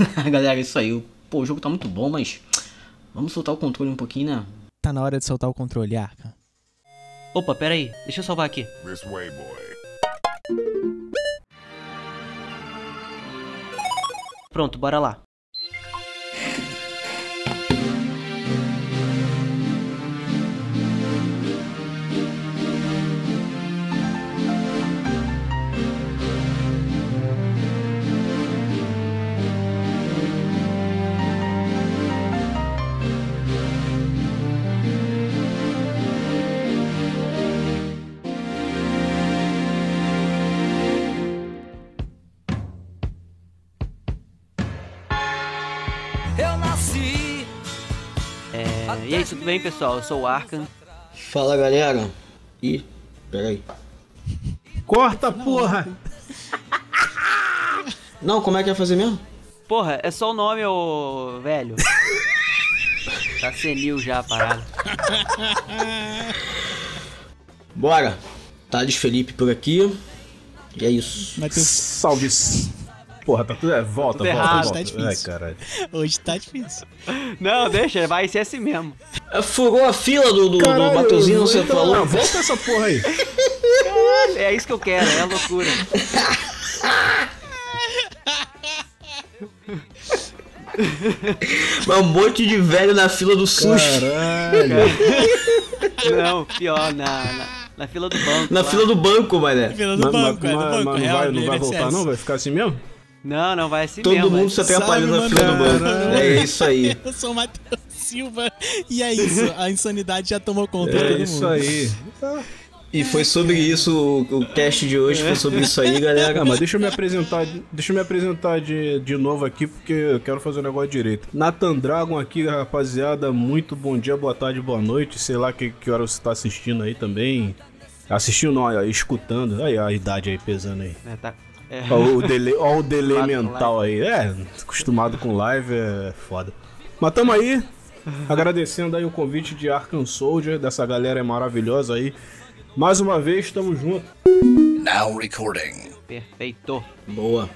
Galera, é isso aí. Pô, o jogo tá muito bom, mas vamos soltar o controle um pouquinho, né? Tá na hora de soltar o controle, Arca. Opa, pera aí. Deixa eu salvar aqui. This way, boy. Pronto, bora lá. É, tudo bem, pessoal? Eu sou o Arkan. Fala, galera. Ih, peraí. Corta, porra! Não, como é que ia fazer mesmo? Porra, é só o nome, ô velho. tá senil já a parada. Bora. Thales Felipe por aqui. E é isso. Salve. Porra, tá tudo. É, volta, Tudo volta, errado. volta. Tá difícil. Ai, caralho. Hoje tá difícil. Não, deixa, vai ser assim mesmo. É, Furou a fila do, do, do Caralho, Batuzinho, você então, falou? não, volta essa porra aí. É isso que eu quero, é a loucura. Mas um monte de velho na fila do sushi. Caralho. Não, pior, na, na, na fila do banco. Na lá. fila do banco, mané. Fila do Mas, banco, mas- é do mas- banco. mas não real, vai, não vai INSS. voltar, não? Vai ficar assim mesmo? Não, não, vai assim Todo mesmo. mundo mas- se atrapalhando na fila do mano? banco. É isso aí. Eu sou o Matheus Silva. E é isso, a insanidade já tomou conta de É todo isso mundo. aí. E foi sobre isso, o, o cast de hoje foi sobre isso aí, galera. Ah, mas deixa eu me apresentar, deixa eu me apresentar de, de novo aqui, porque eu quero fazer o negócio direito. Nathan Dragon aqui, rapaziada, muito bom dia, boa tarde, boa noite, sei lá que, que hora você tá assistindo aí também. Assistindo, não, aí, escutando, aí a idade aí pesando aí. É, tá. É. Ó o delay, ó o delay mental aí. É, acostumado com live é foda. Mas tamo aí, agradecendo aí o convite de Arkham Soldier, dessa galera maravilhosa aí. Mais uma vez, tamo junto. Now recording. Perfeito. Boa.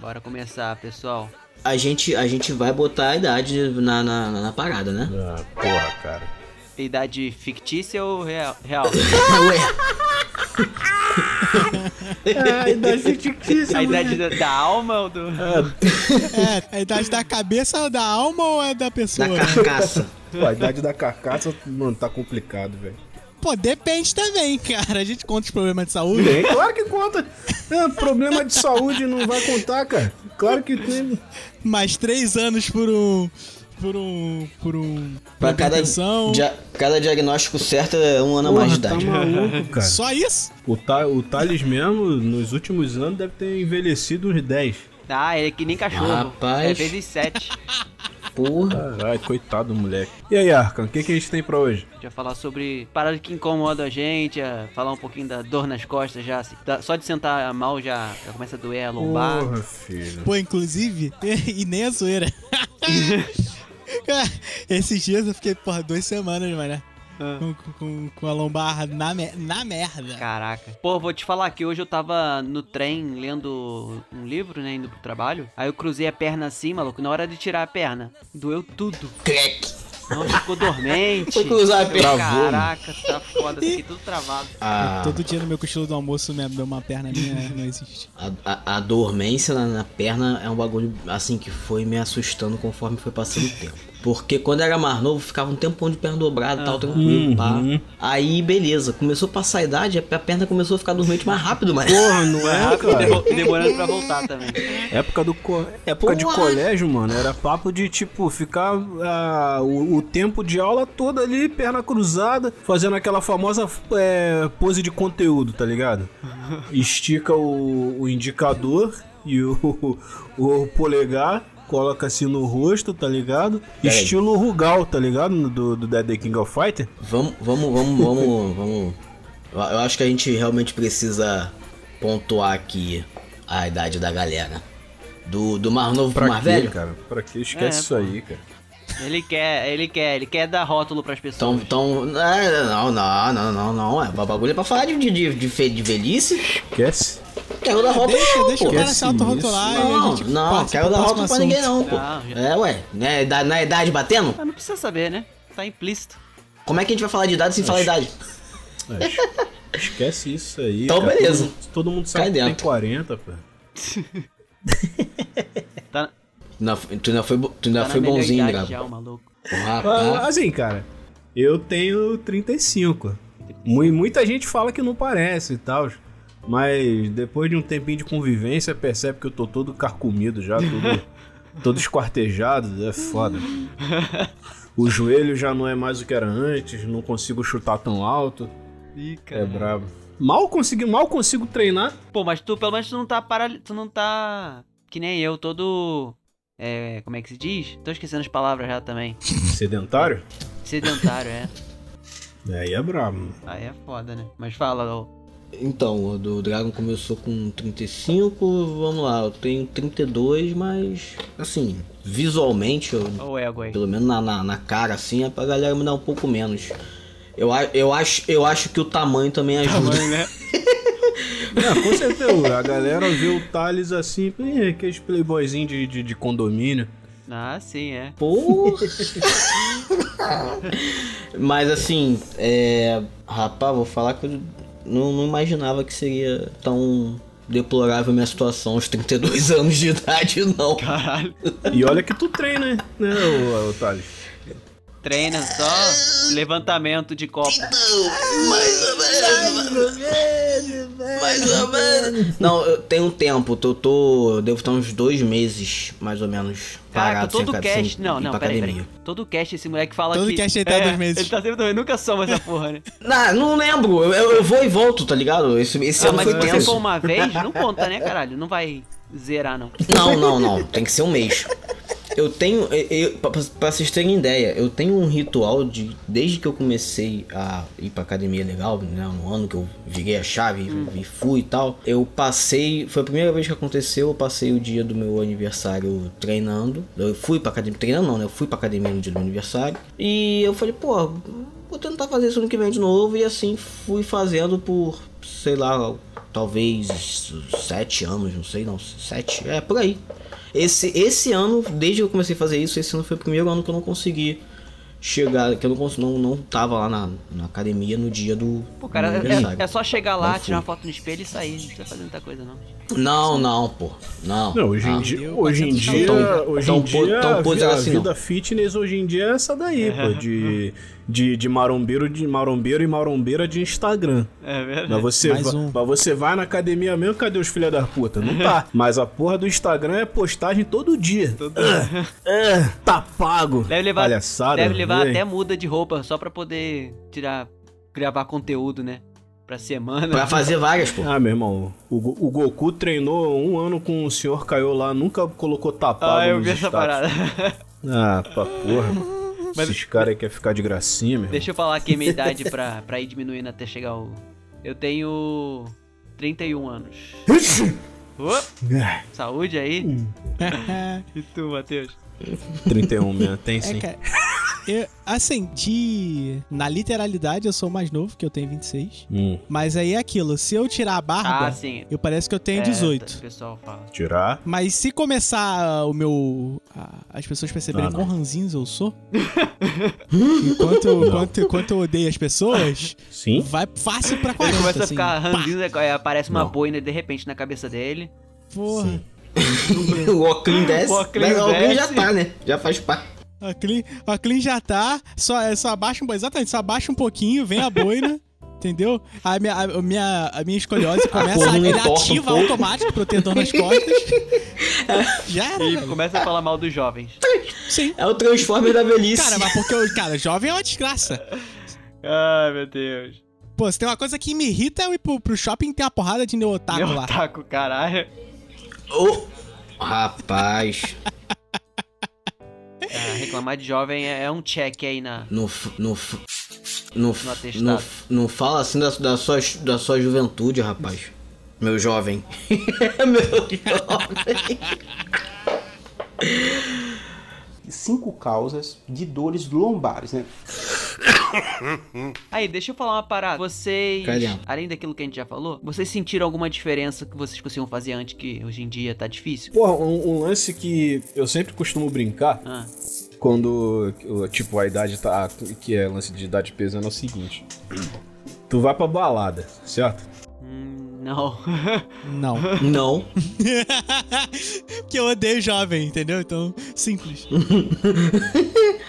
Bora começar, pessoal. A gente, a gente vai botar a idade na, na, na parada, né? Ah, porra, cara. Idade fictícia ou real? real? Ué, É, idade fictícia. A idade da, da alma ou do. É, a idade da cabeça ou da alma ou é da pessoa? da carcaça. Pô, a idade da carcaça, mano, tá complicado, velho. Pô, depende também, cara. A gente conta os problemas de saúde. Tem, claro que conta. É, problema de saúde não vai contar, cara. Claro que tem. Mais três anos por um. Por um. Por um. Pra uma cada, dia- cada diagnóstico certo é um ano a mais de idade. tá maluco, cara. Só isso? O, Ta, o Thales mesmo, nos últimos anos, deve ter envelhecido uns 10. Ah, ele é que nem cachorro. Rapaz. É vezes sete. Porra. Caralho, coitado do moleque. E aí, Arcan, o que, que a gente tem pra hoje? A gente vai falar sobre paradas que incomodam a gente, a falar um pouquinho da dor nas costas já. da- Só de sentar mal já, já começa a doer a lombar. Porra, filho. Pô, inclusive, e nem a zoeira. Esses dias eu fiquei, porra, duas semanas, mano. Ah. Com, com, com a lombar na, me- na merda. Caraca. Pô, vou te falar que hoje eu tava no trem lendo um livro, né, indo pro trabalho. Aí eu cruzei a perna assim, maluco, na hora de tirar a perna. Doeu tudo. Crack. Nossa, ficou dormente. Foi cruzar a perna. Caraca, tá foda, fiquei tudo travado. A, Todo dia no meu cochilo do almoço, minha, uma perna minha não existe. a, a, a dormência na, na perna é um bagulho assim que foi me assustando conforme foi passando o tempo. Porque quando eu era mais novo, ficava um tempão de perna dobrada e tal, tranquilo, pá. Aí, beleza, começou a passar a idade, a perna começou a ficar dormente mais rápido, mas. Porra, não é, Rápido cara? demo- e demorando pra voltar também. Época, do co- época de colégio, mano, era papo de, tipo, ficar ah, o, o tempo de aula todo ali, perna cruzada, fazendo aquela famosa é, pose de conteúdo, tá ligado? Estica o, o indicador e o, o polegar, coloca assim no rosto, tá ligado? Pera aí. Estilo Rugal, tá ligado? Do, do Dead King of Fighter. Vamos, vamos, vamos, vamos, vamos. Eu acho que a gente realmente precisa pontuar aqui a idade da galera. Do, do mais novo pro Pra mais quê, velho? cara? Pra que? Esquece É, isso aí, cara. Ele quer, ele quer, ele quer dar rótulo pras Então, pessoas. então, é, não, não, não, não, não, é, o bagulho é pra falar de, de, de, de velhice. Esquece. Quero dar rótulo Deixa, não, deixa pô. o cara se autorrotular e a Não, gente não, dar próximo rótulo pra ninguém não, pô. Não, já- É, ué, né, da- na idade batendo? Mas não precisa saber, né? Tá implícito. Como é que a gente vai falar de idade sem falar idade? Esquece isso aí. Então, cara. beleza. Todo, todo mundo sabe Cai que tem dentro. 40, pô. Tá, Não, tu ainda foi, tu ainda tá foi bonzinho, Grabo. já. Ah, assim, cara, eu tenho 35. Mu- Muita gente fala que não parece e tal. Mas depois de um tempinho de convivência, percebe que eu tô todo carcomido já, todo, todo esquartejado. É foda. O joelho já não é mais o que era antes, não consigo chutar tão alto. Ih, É cara. brabo. Mal consigo, mal consigo treinar. Pô, mas tu pelo menos tu não tá para... Tu não tá... Que nem eu, todo... É... Como é que se diz? Tô esquecendo as palavras já também. Sedentário? Sedentário, é. Aí é brabo. Aí é foda, né? Mas fala, ô. Então, o do Dragon começou com 35, vamos lá, eu tenho 32, mas assim, visualmente, eu, Ô ego aí. pelo menos na, na, na cara, assim, é pra galera me dar um pouco menos. Eu, a- eu, acho, eu acho que o tamanho também ajuda. Tamanho, né? Não, com certeza. A galera vê o Thales assim, "Ih, aqueles playboyzinho de, de, de condomínio. Ah, sim, é. Porra! Mas assim, é. Rapaz, vou falar que eu não, não imaginava que seria tão deplorável minha situação aos 32 anos de idade, não. Caralho. E olha que tu treina, né, o, o Thales? Treina só levantamento de copo. Mais ou menos, mais ou menos. Não, eu tenho um tempo, eu tô. Devo estar uns dois meses, mais ou menos. Caraca, parado, sem todo cast. Não, não, peraí, academia. peraí. Todo cast esse moleque fala Todo que. cast ele tá é, dois meses. Ele tá sempre dois Nunca soma essa porra, né? Não, não lembro, eu, eu vou e volto, tá ligado? Esse, esse Ah, ano mas foi se tenso. for uma vez, não conta, né, caralho? Não vai zerar, não. Não, não, não. Tem que ser um mês. Eu tenho. Eu, pra, pra vocês terem ideia, eu tenho um ritual de. Desde que eu comecei a ir pra academia legal, né? No ano que eu virei a chave e fui e tal. Eu passei. Foi a primeira vez que aconteceu. Eu passei o dia do meu aniversário treinando. Eu fui pra academia. Treinando não, né? Eu fui pra academia no dia do meu aniversário. E eu falei, pô, vou tentar fazer isso ano que vem de novo. E assim fui fazendo por, sei lá, talvez sete anos, não sei não. Sete, é por aí. Esse, esse ano, desde que eu comecei a fazer isso, esse ano foi o primeiro ano que eu não consegui chegar, que eu não, não, não tava lá na, na academia no dia do, Pô, cara, do é, é só chegar lá, Não tirar uma foto no espelho e sair. Não precisa fazer muita coisa, não. Não, não, pô. Não. Não, hoje em não. dia, hoje em dia, tão- tão- hoje tão em dia tão a, a assim, não. vida fitness hoje em dia é essa daí, pô, de, de, de marombeiro, de marombeiro e marombeira de Instagram. É verdade. Mas você, Mais va- um. mas você vai na academia mesmo, cadê os filha da puta? Não tá. Mas a porra do Instagram é postagem todo dia. Ah, ah, tá pago. Deve levar, Palhaçada. deve levar até muda de roupa só pra poder tirar, gravar conteúdo, né? Pra semana. Pra fazer várias, pô. Ah, meu irmão, o, o Goku treinou um ano com o senhor caiu lá, nunca colocou tapado Ah, eu nos vi essa status. parada. Ah, pra porra. Mas- Esses caras aí querem ficar de gracinha, meu. Deixa eu falar aqui a minha idade pra, pra ir diminuindo até chegar o. Eu tenho 31 anos. Ô, Ah, saúde aí. E tu, Matheus? 31 mesmo, tem sim. É, cara. Eu, assim, de. Na literalidade, eu sou mais novo, que eu tenho 26. Hum, Mas aí é aquilo, se eu tirar a barba, Ah, sim. eu parece que eu tenho É, 18. O pessoal fala. tirar. Mas se começar o meu. a- as pessoas perceberem Ah, quão ranzinhos eu sou. enquanto, eu, enquanto, enquanto eu odeio as pessoas, Sim. vai fácil pra Ele 40. começa a assim. ficar Pá, ranzinho, aparece uma Não. boina de repente na cabeça dele. Porra. o Oclean desce. O Oclean mas o Oclean já desce. tá, né? Já faz parte. A clean, a clean já tá. Só, é, só abaixa um Exatamente, só abaixa um pouquinho, vem a boina. Entendeu? A minha, a, minha, a minha escoliose começa a. Ele um ativa pouco. automático ter dor nas costas. Já era, E velho. começa a falar mal dos jovens. Sim. É o Transformer da velhice. Cara, mas porque, eu- cara, jovem é uma desgraça. Ai, meu Deus. Pô, se tem uma coisa que me irrita é eu ir pro, pro shopping e ter uma porrada de neotaco lá. taco, caralho. Ô, rapaz. Reclamar de jovem é, é um check aí na. Não, f- No atestado. não, fala assim da, da, sua, da sua juventude, rapaz. Meu jovem. Meu jovem. cinco causas de dores lombares, né? Aí, deixa eu falar uma parada. Vocês, dentro. além daquilo que a gente já falou, vocês sentiram alguma diferença que vocês conseguiam fazer antes que hoje em dia tá difícil? Porra, um, um lance que eu sempre costumo brincar Ah, quando, tipo, a idade tá. Que é lance de idade pesando é o seguinte. Tu vai pra balada, certo? hum, não. Não. Não. Porque eu odeio jovem, entendeu? Então, simples.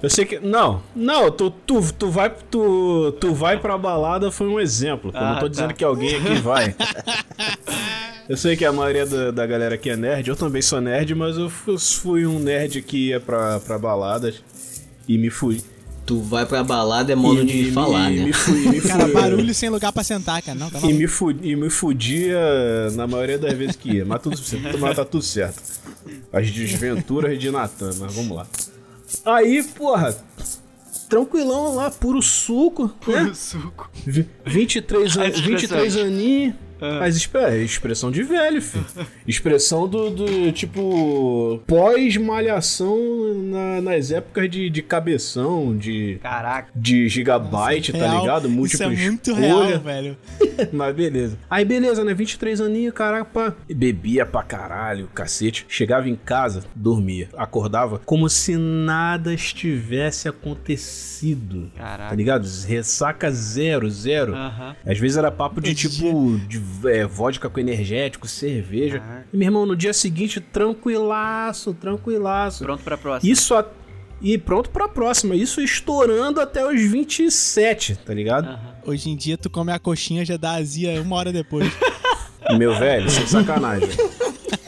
Eu sei que. Não, não, tu, tu, tu, vai, tu, tu vai pra balada foi um exemplo. Eu Ah, não tô tá. dizendo que alguém aqui vai. Eu sei que a maioria da, da galera aqui é nerd, eu também sou nerd, mas eu fu- fui um nerd que ia pra, pra baladas e me fui. Tu vai pra balada é modo e de me, falar, me, né? Me fui, me Cara, fui- barulho sem lugar pra sentar, cara. Não, tá E me, e me fudia na maioria das vezes que ia. Mas, tudo, mas tá tudo certo. As desventuras de Natan, mas vamos lá. Aí, porra, tranquilão lá, puro suco. né? suco. Vi- 23, A an expressão. 23 aninhos. Mas exp- é expressão de velho, filho. Expressão do, do tipo, pós-malhação na- nas épocas de, de cabeção, de, Caraca. de gigabyte, tá Real, ligado? Múltipla Isso é muito escolha. real, velho. Mas beleza. Aí beleza, né? 23 aninhos, caraca, pá. Bebia pra caralho, cacete. Chegava em casa, dormia. Acordava como se nada estivesse acontecido. Tá Caraca. ligado? Ressaca zero, zero. Aham. Às vezes era papo de tipo de é, vodka com energético, cerveja. Caraca. E meu irmão, no dia seguinte, tranquilaço, tranquilaço. Pronto pra próxima. Isso a... E pronto pra próxima. Isso estourando até os 27, tá ligado? Aham. Hoje em dia, tu come a coxinha já dá azia uma hora depois. Meu velho, sem sacanagem.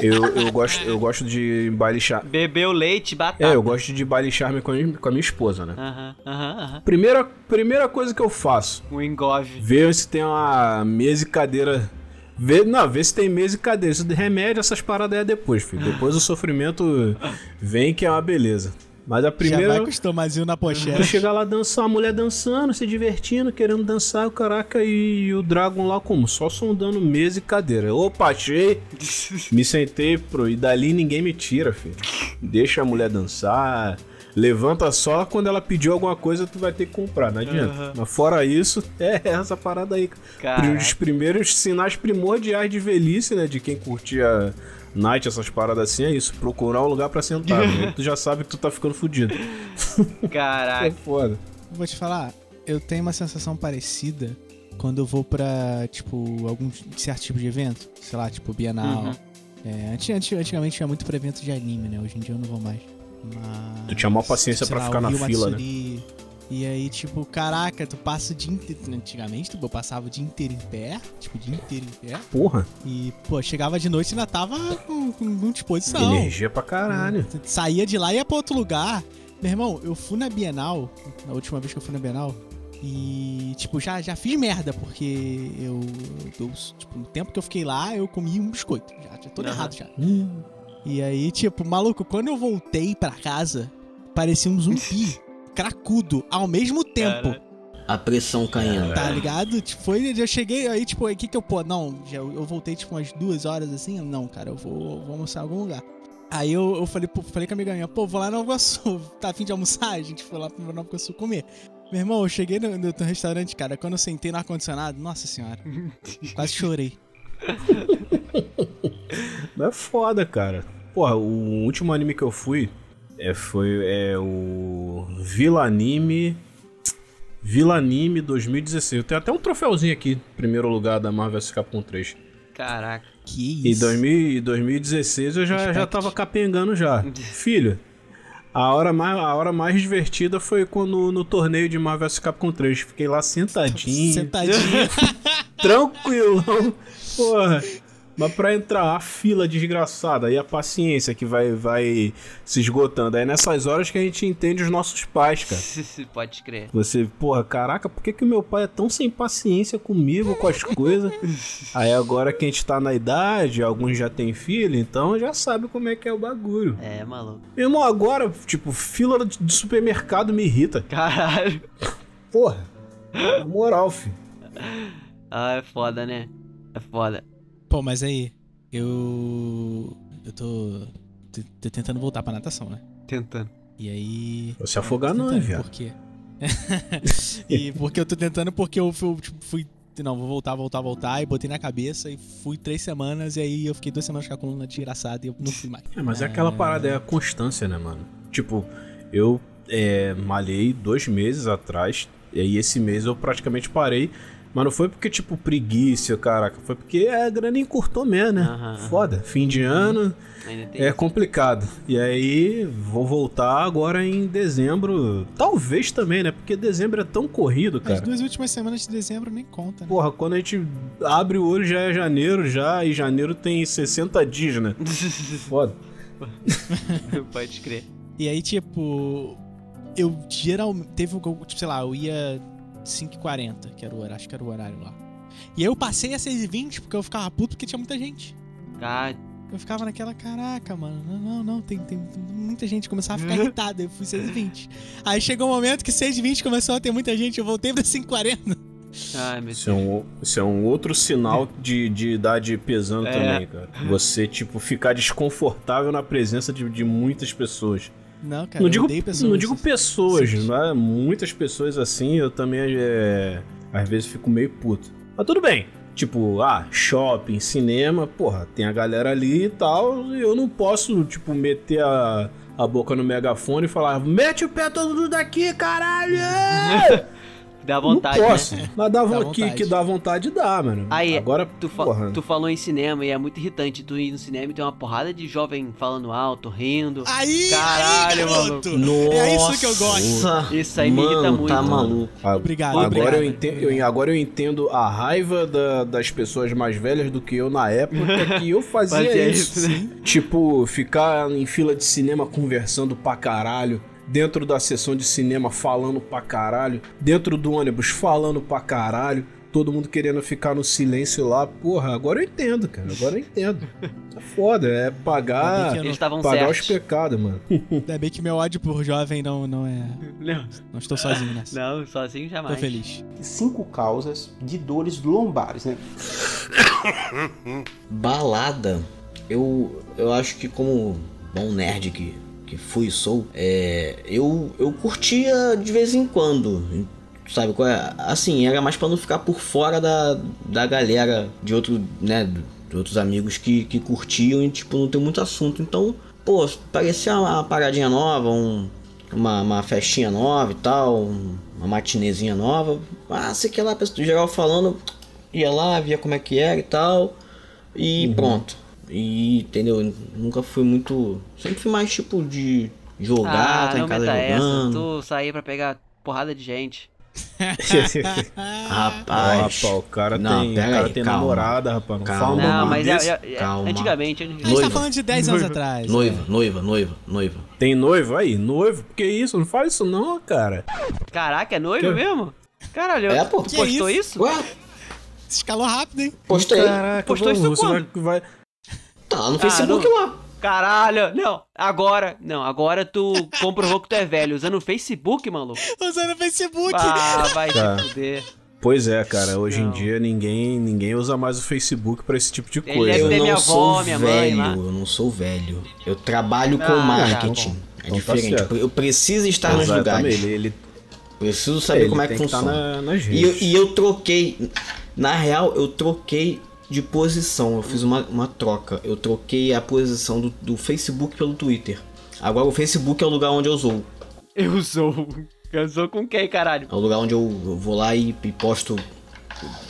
Eu, eu, gosto, eu gosto de baile charme. Bebeu leite, batata. É, eu gosto de baile charme com a minha, com a minha esposa, né? Aham, aham, aham. Primeira, primeira coisa que eu faço, Um engove. ver se tem uma mesa e cadeira. Ver, não, ver se tem mesa e cadeira. Isso de remédio, essas paradas é depois, filho. Depois o sofrimento vem que é uma beleza. Mas a Já primeira. vai com o na Tu pochete. chegar lá dançar, a mulher dançando, se divertindo, querendo dançar, o caraca, e o Dragon lá como? Só sondando mesa e cadeira. Opa, achei! Me sentei, pro, e dali ninguém me tira, filho. Deixa a mulher dançar. Levanta só quando ela pediu alguma coisa, tu vai ter que comprar, não adianta. Mas fora isso, é essa parada aí. Caraca. Os primeiros sinais primordiais de velhice, né? De quem curtia night, essas paradas assim, é isso. Procurar um lugar pra sentar. né? Tu já sabe que tu tá ficando fudido. É Caraca. foda. Vou te falar, eu tenho uma sensação parecida quando eu vou pra, tipo, algum certo tipo de evento. Sei lá, tipo, Bienal. Uhum. É, anti- anti- antigamente ia muito pra evento de anime, né? Hoje em dia eu não vou mais. Mas, Tu tinha maior paciência lá, ficar na Rio fila, né? E aí, tipo, caraca, tu passa o dia inteiro. Antigamente, tipo, eu passava o dia inteiro em pé. Tipo, o dia inteiro em pé. Porra, E, pô, chegava de noite e ainda tava com, com, com disposição. energia pra caralho. Saía de lá e ia pra outro lugar. Meu irmão, eu fui na Bienal, na última vez que eu fui na Bienal, e, tipo, já, já fiz merda, porque eu, eu, tipo, no tempo que eu fiquei lá, eu comi um biscoito. Já, já todo Aham. errado já. E aí, tipo, maluco, quando eu voltei pra casa, parecia um zumbi, cracudo, ao mesmo tempo. Cara. A pressão caindo. Tá ligado? Tipo, foi, eu cheguei aí, tipo, o que que eu, pô, não, já, eu voltei, tipo, umas duas horas assim, não, cara, eu vou, vou almoçar em algum lugar. Aí eu, eu falei, pô, falei com a amiga minha, pô, vou lá no Nova Iguaçu, tá afim de almoçar? A gente foi lá pro Nova Iguaçu comer. Meu irmão, eu cheguei no, no, no restaurante, cara, quando eu sentei no ar-condicionado, nossa senhora, quase chorei. É foda, cara. Porra, o último anime que eu fui é, foi é, o Vila Anime. Vila Anime 2016. Eu tenho até um troféuzinho aqui, primeiro lugar da Marvel vs Capcom 3. Caraca. Que Em isso. 2000 em 2016 eu já, já tava capengando já. Filho, a hora, mais, a hora mais divertida foi quando no torneio de Marvel vs Capcom 3. Fiquei lá sentadinho. Sentadinho. tranquilão. Porra. Mas pra entrar, a fila desgraçada, aí a paciência que vai, vai se esgotando. Aí nessas horas que a gente entende os nossos pais, cara. Pode crer. Você, porra, caraca, por que, que o meu pai é tão sem paciência comigo, com as coisas? Aí agora que a gente tá na idade, alguns já tem filho, então já sabe como é que é o bagulho. É, maluco. Meu irmão, agora, tipo, fila de supermercado me irrita. Caralho. Porra. Na moral, filho. Ah, é foda, né? É foda. Pô, mas aí, eu. Eu tô, tô, tentando voltar pra natação, né? Tentando. E aí. Vou se afogar não, tentando, viado. Por quê? e porque eu tô tentando, porque eu fui, tipo, fui. Não, vou voltar, voltar, voltar. E botei na cabeça e fui três semanas. E aí eu fiquei duas semanas com a coluna desgraçada e eu não fui mais. É, mas é aquela parada, é a constância, né, mano? Tipo, eu é, malhei dois meses atrás, e aí esse mês eu praticamente parei. Mas não foi porque, tipo, preguiça, caraca. Foi porque a grana encurtou mesmo, né? Aham. Foda. Fim de ano é isso. complicado. E aí, vou voltar agora em dezembro. Talvez também, né? Porque dezembro é tão corrido, As cara. duas últimas semanas de dezembro nem conta, né? Porra, quando a gente abre o olho já é janeiro já, e janeiro tem 60 dias, né? Foda. Pode crer. E aí, tipo, eu geralmente. Teve um. Tipo, sei lá, eu ia 5h40, que era o horário, acho que era o horário lá. E aí eu passei a 6h20 porque eu ficava puto porque tinha muita gente. Ah, Eu ficava naquela, caraca, mano, não, não, não, tem, tem, muita gente. Começava a ficar irritado, eu fui 6h20. Aí chegou um momento que 6h20 começou a ter muita gente, eu voltei pra 5h40. ai, meu Isso é um, isso é um outro sinal de, de idade pesando É. também, cara. Você, tipo, ficar desconfortável na presença de, de muitas pessoas. Não, cara, não eu digo, odeio pessoas. não digo pessoas, Sim. não é? muitas pessoas assim, eu também, é, às vezes, fico meio puto. Mas tudo bem. Tipo, ah, shopping, cinema, porra, tem a galera ali e tal, e eu não posso, tipo, meter a, a boca no megafone e falar, mete o pé todo mundo daqui, caralho! Dá vontade, não né? posso. Mas dá, Dá que, vontade. que dá vontade dá, mano. Aí, Agora, Tu, fa- porra. tu falou em cinema e é muito irritante tu ir no cinema e tem uma porrada de jovem falando alto, rindo. Aí, Caralho, aí, garoto! Nossa, É isso que eu gosto. Isso aí me mano, irrita muito. tá maluco. A- Obrigado, agora obrigado. Eu entendo, eu- agora eu entendo a raiva da- das pessoas mais velhas do que eu na época que eu fazia, Fazia isso. isso, né? Tipo, ficar em fila de cinema conversando pra caralho. Dentro da sessão de cinema falando pra caralho. Dentro do ônibus falando pra caralho. Todo mundo querendo ficar no silêncio lá. Porra, agora eu entendo, cara. Agora eu entendo. Tá foda. É pagar, estavam pagar os pecados, mano. Ainda bem que meu ódio por jovem não, não é. Não, Não estou sozinho nessa. não, sozinho jamais. Tô feliz. cinco causas de dores lombares, né? Balada, eu, eu acho que como bom nerd que, que fui e sou, é, eu, eu curtia de vez em quando. Sabe qual é? Assim, era mais pra não ficar por fora da, da galera de outro, né, de outros amigos que, que curtiam e tipo não tem muito assunto. Então, pô, parecia uma paradinha nova, um, uma, uma festinha nova e tal, um- uma matinezinha nova. Ah, sei que lá, pessoal, geral falando, ia lá, via como é que era e tal. E pronto. E entendeu? Nunca fui muito. Sempre fui mais tipo de jogar, ah, tá em casa meta essa. jogando. Tu sair pra pegar porrada de gente. Rapaz. O cara Não, tem, o cara aí, tem calma. namorada, rapaz. Não Calma. Não, mas é, é- é- Calma. antigamente. A gente tá falando de 10 anos atrás. Noiva, noiva, noiva, noiva. Tem noivo aí? Noivo? Que isso? Não fala isso não, cara. Caraca, é noivo Que? mesmo? Caralho, É, pô. tu Que postou isso? isso? Ué, Escalou rápido, hein? postei. Caraca, Postou isso você vai, vai... Tá lá no Facebook não. lá. Caralho, não, agora, não, agora tu comprovou que tu é velho, usando o Facebook, maluco. Usando o Facebook. Ah, vai Tá. fuder. Pois é, cara. Hoje em Não. dia ninguém, ninguém usa mais o Facebook pra esse tipo de Ele coisa. Eu não sou avó, minha mãe velho, eu não sou velho. Eu trabalho Ah, com tá marketing. é Então tá diferente. certo. eu preciso estar nos Exatamente. lugares. Ele, ele, Preciso saber ele como é tem que tá funciona. na- nas E eu, e eu troquei. Na real, eu troquei de posição. Eu fiz uma, uma troca. Eu troquei a posição do, do Facebook pelo Twitter. Agora o Facebook é o lugar onde eu sou. Eu sou. Eu sou com quem, caralho? É o lugar onde eu, eu vou lá e, e posto.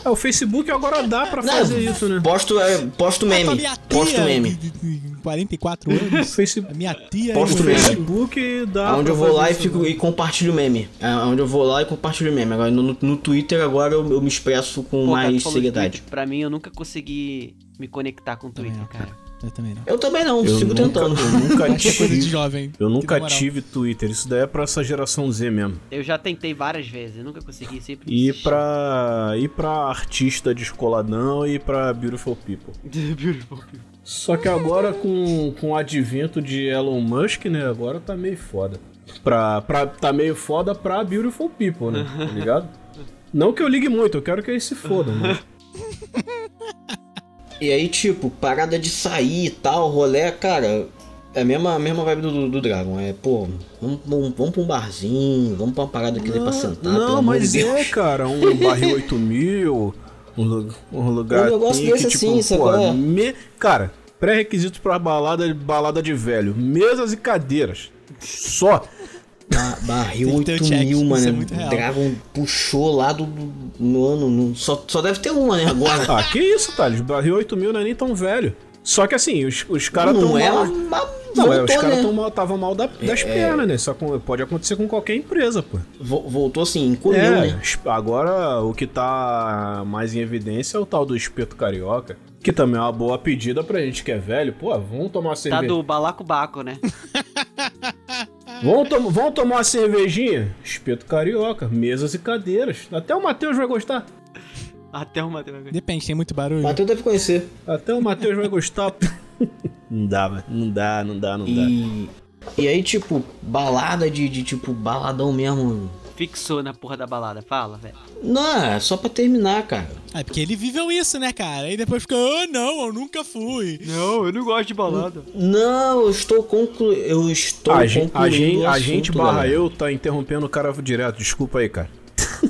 É, o Facebook agora dá pra fazer isso, né? Posto, é, posto meme. minha tia Posto meme. de- de- de 44 O anos. Facebook, A minha tia. Posto eu- meme. Facebook dá onde pra eu vou lá e fico né? e compartilho meme. É onde eu vou lá e compartilho meme. Agora no, no Twitter agora eu, eu me expresso com Pô, mais seriedade. Pra mim, eu nunca consegui me conectar com o Twitter, não, cara. Eu também não. Eu também não, Eu sigo nunca, tentando. eu nunca que é coisa de tive, jovem. eu nunca tive Twitter. Isso daí é pra essa geração Z mesmo. Eu já tentei várias vezes, eu nunca consegui, sempre E pra, e pra artista descoladão e pra Beautiful People. Beautiful. Só que agora com, com o advento de Elon Musk, né? Agora tá meio foda. Pra, pra, tá meio foda pra Beautiful People, né? Tá ligado? Não que eu ligue muito, eu quero que eles se fodam, né? E aí, tipo, parada de sair e tal, rolê, cara. É a mesma, a mesma vibe do, do Dragon. É, pô, vamos, vamos, vamos pra um barzinho, vamos pra uma parada que dê pra sentar. Não, mas de é, cara, um barril 8000, um, um lugar Um negócio assim desse que, assim, sabe qual é? me- Cara, pré-requisitos pra balada, balada de velho. Mesas e cadeiras. Só. Ba- barril Tem que ter o 8 check, mil, mano. é. Dragon puxou lá do. não- só, só deve ter uma, né? Agora. Ah, que isso, Thales? Barril 8000 não é nem tão velho. Só que assim, os, os caras não tão é, mal... mas Não, é, voltou, os caras né? tão mal, tava mal da- das pernas, né? Só com- pode acontecer com qualquer empresa, pô. Vo- Voltou assim, encolheu, É, né? agora o que tá mais em evidência é o tal do espeto carioca. Que também é uma boa pedida pra gente que é velho. Pô, vamos tomar uma Tá cerveja. do balacobaco, né? Vamos, tom- vamos tomar uma cervejinha? Espeto carioca, mesas e cadeiras. Até o Matheus vai gostar. Até uma. Depende, tem muito barulho. O Matheus deve conhecer. Até o Matheus vai gostar. não dá, velho. Não dá, não dá, não dá. E. E aí, tipo, balada de, de tipo, baladão mesmo. Fixou na porra da balada. Fala, velho. Não, é só pra terminar, cara. É porque ele viveu isso, né, cara? Aí depois fica, ah, não, eu nunca fui. Não, eu não gosto de balada. Não, eu estou conclu... Eu estou A, gen- a, concluindo gen- o a gente barra galera. eu tá interrompendo o cara direto. Desculpa aí, cara.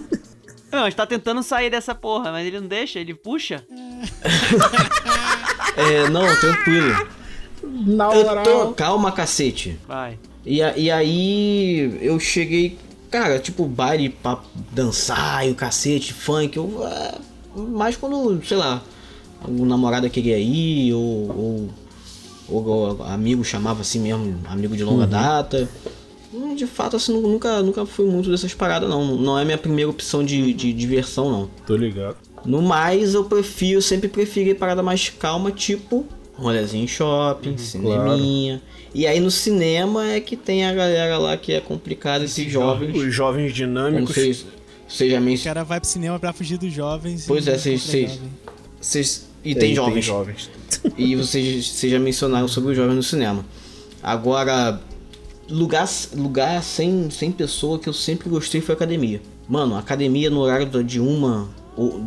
Não, a gente tá tentando sair dessa porra, mas ele não deixa, ele puxa. É, não, tranquilo. Na Eu tô... Calma, cacete. Vai. E, e aí eu cheguei, cara, tipo, baile pra dançar e o cacete, funk, eu, é, mais quando, sei lá, o namorado queria ir, ou, ou, ou o amigo chamava assim mesmo, amigo de longa data. Hum, De fato, assim, nu- nunca, nunca fui muito dessas paradas, não. Não é minha primeira opção de, de diversão, não. Tô ligado. No mais, eu prefiro, sempre prefiro parada mais calma, tipo rolezinho em shopping, cineminha. E aí no cinema é que tem a galera lá que é complicada, esses jovens. Os jovens Como dinâmicos. vocês, vocês já O mencionaram. cara vai pro cinema pra fugir dos jovens. Pois e é, vocês- jovem. Vocês, e tem, jovens. jovens. E vocês, vocês já mencionaram sobre os jovens no cinema. Agora, lugar, lugar sem, sem pessoa que eu sempre gostei foi academia. Mano, academia no horário da- de uma.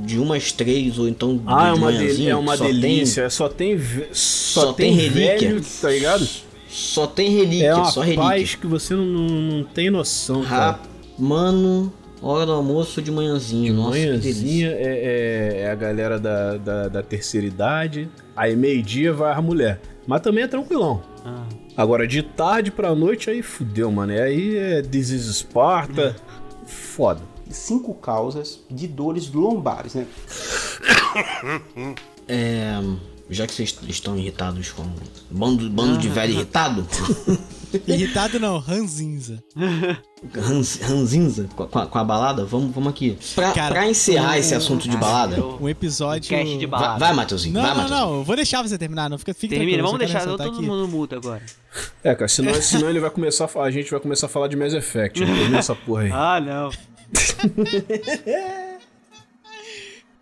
De uma às três, ou então Ah, é de uma, del- manhãzinha, é uma só tem- delícia. Só tem, só, só tem, tem relíquia. velho, tá ligado? Só tem relíquia, É uma só relíquia. paz que você não, não, não tem noção, cara. Mano, hora do almoço de manhãzinha. De Nossa, que delícia. manhãzinha é, é, é a galera da, da, da terceira idade. Aí meio-dia vai a mulher. Mas também é tranquilão. Ah. Agora, de tarde pra noite, aí fudeu, mano. E Aí é This is Sparta. Foda. Cinco causas de dores lombares, né? É, já que vocês estão irritados com bando, bando de velho irritado, Irritado não, ranzinza. Hans- ranzinza com a, com a balada, vamos, vamos aqui. Pra, Cara, pra encerrar o- esse assunto de balada, Um episódio. Cast de vai, balada. vai Matheusinho, Não, vai, não, Matheusinho. não, eu vou deixar você terminar, não fica, fica Termina, vamos quero deixar todo aqui. mundo mudo agora. É, cara, senão, senão ele vai começar a, a gente vai começar a falar de Mass Effect. né? Termina essa porra aí. Ah, não.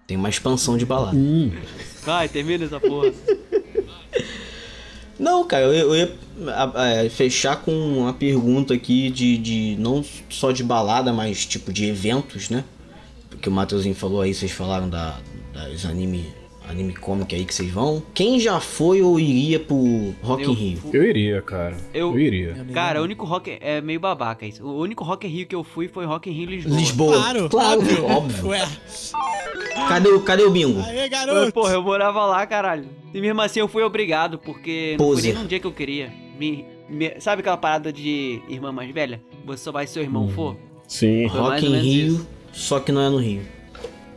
Tem uma expansão de balada. Vai, termina essa porra. Não, cara, eu, eu ia a- a- fechar com uma pergunta aqui de, de não só de balada, mas tipo de eventos, né? Porque o Matheusinho falou aí, vocês falaram da, das anime, anime comic aí que vocês vão. Quem já foi ou iria pro Rock Eu in Rio? Eu iria, cara. Eu- Eu, iria. Cara, o único rock é meio babaca isso. O único Rock in Rio que eu fui foi Rock in Rio Lisboa. Lisboa. Claro, claro, óbvio. óbvio. Ué, Cadê, o- cadê o bingo? aí, Mas, garoto. Porra, eu morava lá, caralho. E mesmo assim eu fui obrigado, porque não fui Poser. nem num dia que eu queria. Me, me- sabe aquela parada de irmã mais velha? Você só vai se seu irmão for? Sim. Foi Rock in Rio, isso. só que não é no Rio.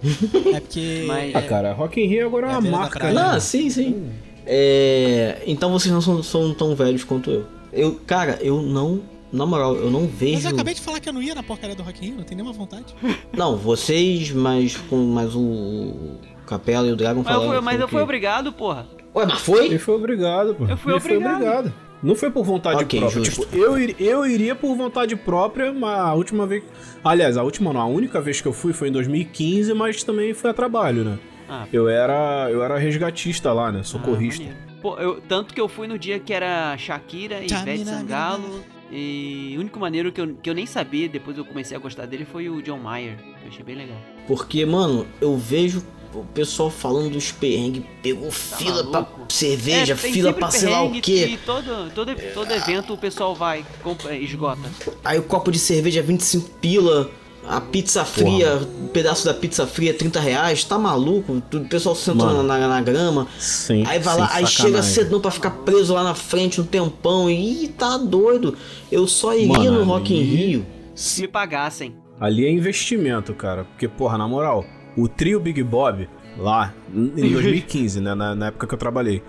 É porque. Mas- Ah, cara, Rock in Rio agora é É uma marca, né? Ah, sim, sim. É, então vocês não são, são tão velhos quanto eu. Eu, cara, eu não, na moral, eu não vejo. Mas eu acabei de falar que eu não ia na porcaria do Rock in Rio, não tem nenhuma vontade. Não, vocês, mas com mais o, o Capela e o Dragon Mas eu fui, mas que- eu fui obrigado, porra. Ué, mas foi? Ele foi obrigado, pô. Eu fui foi obrigado. obrigado. Não foi por vontade Ok, própria. justo. Tipo, eu, ir- eu iria por vontade própria, mas a última vez. Aliás, a última não, a única vez que eu fui foi em 2015, mas também foi a trabalho, né? Ah, Eu era, eu era resgatista lá, né? Socorrista. Ah. Pô, eu, tanto que eu fui no dia que era Shakira e Ivete Sangalo. E o único maneiro que eu, que eu nem sabia, depois eu comecei a gostar dele, foi o John Mayer. Eu achei bem legal. Porque, mano, eu vejo o pessoal falando dos perrengues, pegou fila pra Tá maluco? cerveja, É, fila pra sei lá o quê. E todo, todo, todo evento o pessoal vai, compra, esgota. Aí o copo de cerveja é 25 pila, a pizza fria, um pedaço da pizza fria é 30 reais, tá maluco? O pessoal sentando Mano. na, na grama. Sim, Aí vai lá, aí chega cedão pra ficar preso lá na frente um tempão. E ih, tá doido. Eu só iria Mano, no Rock in ali- Rio. Se me pagassem. Ali é investimento, cara. Porque, porra, na moral, o trio Big Bob, lá, em 2015, né? Na, na época que eu trabalhei.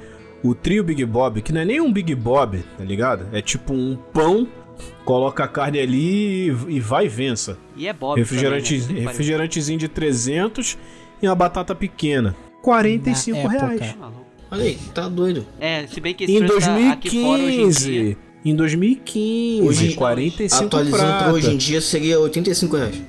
O trio Big Bob, que não é nem um Big Bob, tá ligado? É tipo um pão, coloca a carne ali e, e vai e vença. E é Bob. Refrigerante, também, né? refrigerantezinho de 300 e uma batata pequena. 45 Na reais. época. Tá. Olha aí, tá doido. É, se bem que esse Em preço tá aqui fora hoje em dia. 2015. Em 2015. Hoje- 45 Atualizando prata. hoje em dia seria 85 reais.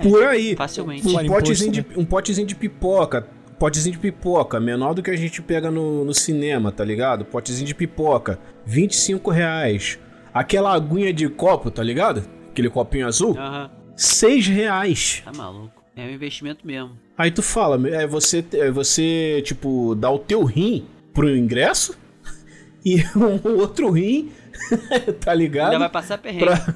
É. Por aí. Facilmente. Um Fora potezinho, imposto, de, um potezinho de pipoca. Potezinho de pipoca, menor do que a gente pega no, no cinema, tá ligado? Potezinho de pipoca, 25 reais. Aquela aguinha de copo, tá ligado? Aquele copinho azul, Aham. 6 reais. Tá maluco. É um investimento mesmo. Aí tu fala, é você, é você tipo, dá o teu rim pro ingresso e um outro rim, tá ligado? Ainda vai passar perrengue. pra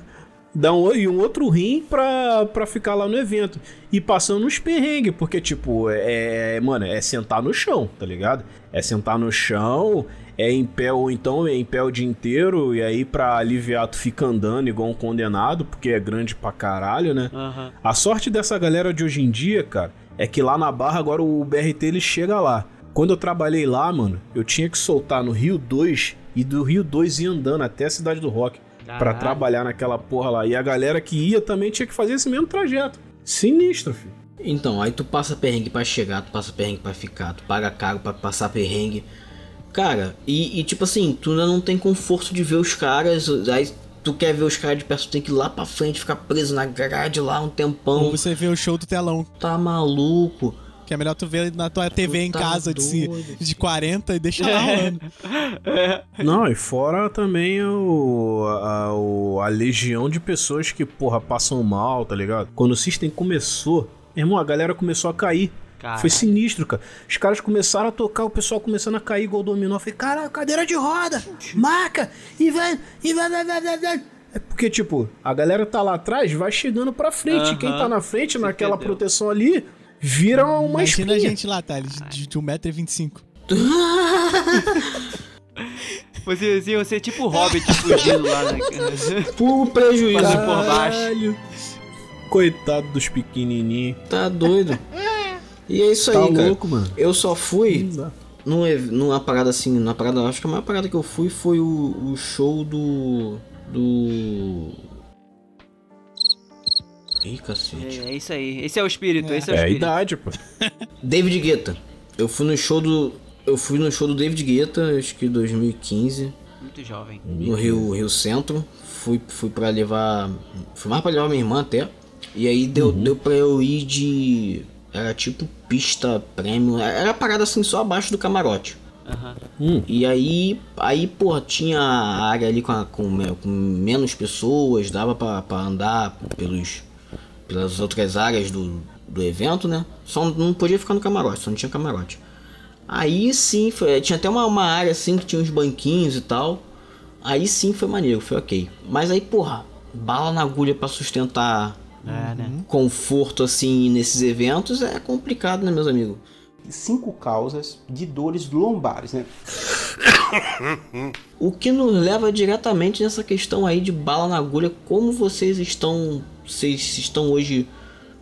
dar um, e um outro rim pra, pra ficar lá no evento. E passando nos perrengues, porque, tipo, é, mano, é sentar no chão, tá ligado? É sentar no chão, é em pé ou então é em pé o dia inteiro, e aí pra aliviar tu fica andando igual um condenado, porque é grande pra caralho, né? Aham. A sorte dessa galera de hoje em dia, cara, é que lá na Barra agora o BRT ele chega lá. Quando eu trabalhei lá, mano, eu tinha que soltar no Rio 2 e do Rio 2 ir andando até a cidade do Rock pra Caralho. trabalhar naquela porra lá. E a galera que ia também tinha que fazer esse mesmo trajeto. Sinistro, filho. Então, aí tu passa perrengue pra chegar, tu passa perrengue pra ficar, tu paga caro pra passar perrengue. Cara, e, e tipo assim, tu ainda não tem conforto de ver os caras, aí tu quer ver os caras de perto, tu tem que ir lá pra frente, ficar preso na grade lá um Ou tempão. você vê o show do telão. Tá maluco. Que é melhor tu ver na tua TV em tá casa de, doido. de 40 e deixa lá rolando. Não, e fora também o, a, o- a legião de pessoas que, porra, passam mal, tá ligado? Quando o System começou, irmão, a galera começou a cair. Cara. Foi sinistro, cara. Os caras começaram a tocar, o pessoal começando a cair igual dominó. Eu falei, caralho, cadeira de roda, maca, e vai, e vai, vai, vai, vai, vai. É porque, tipo, a galera tá lá atrás, vai chegando pra frente. Aham. Quem tá na frente, naquela entendeu. proteção ali, vira uma Imagina a espinha. gente lá, Thales, de, de 1,25m. Você, você, você é tipo o Hobbit fugindo lá, né? Puro prejuízo. Passando por baixo. Coitado dos pequenininhos. Tá doido. E é isso Tá aí, cara. louco, mano. Eu só fui num numa parada assim, na parada, acho que a maior parada que eu fui foi o, o show do. Do. Ih, cacete. É, é isso aí. Esse é o espírito, esse é o É a espírito. idade, pô. David Guetta. Eu fui no show do. Eu fui no show do David Guetta, acho que 2015, Muito jovem. no Rio, Rio Centro. Fui, fui pra levar. Fui mais pra levar minha irmã até. E aí deu, deu pra eu ir de. Era tipo pista prêmio. Era parada assim só abaixo do camarote. Aham. E aí, aí porra, tinha a área ali com, a- com, com menos pessoas, dava pra, pra andar pelos, pelas outras áreas do, do evento, né? Só não podia ficar no camarote, só não tinha camarote. Aí sim, foi, tinha até uma, uma área assim que tinha uns banquinhos e tal. Aí sim foi maneiro, foi ok. Mas aí, porra, bala na agulha pra sustentar É, né? conforto assim nesses eventos é complicado, né, meus amigos? Cinco causas de dores lombares, né? O que nos leva diretamente nessa questão aí de bala na agulha, como vocês estão, vocês estão hoje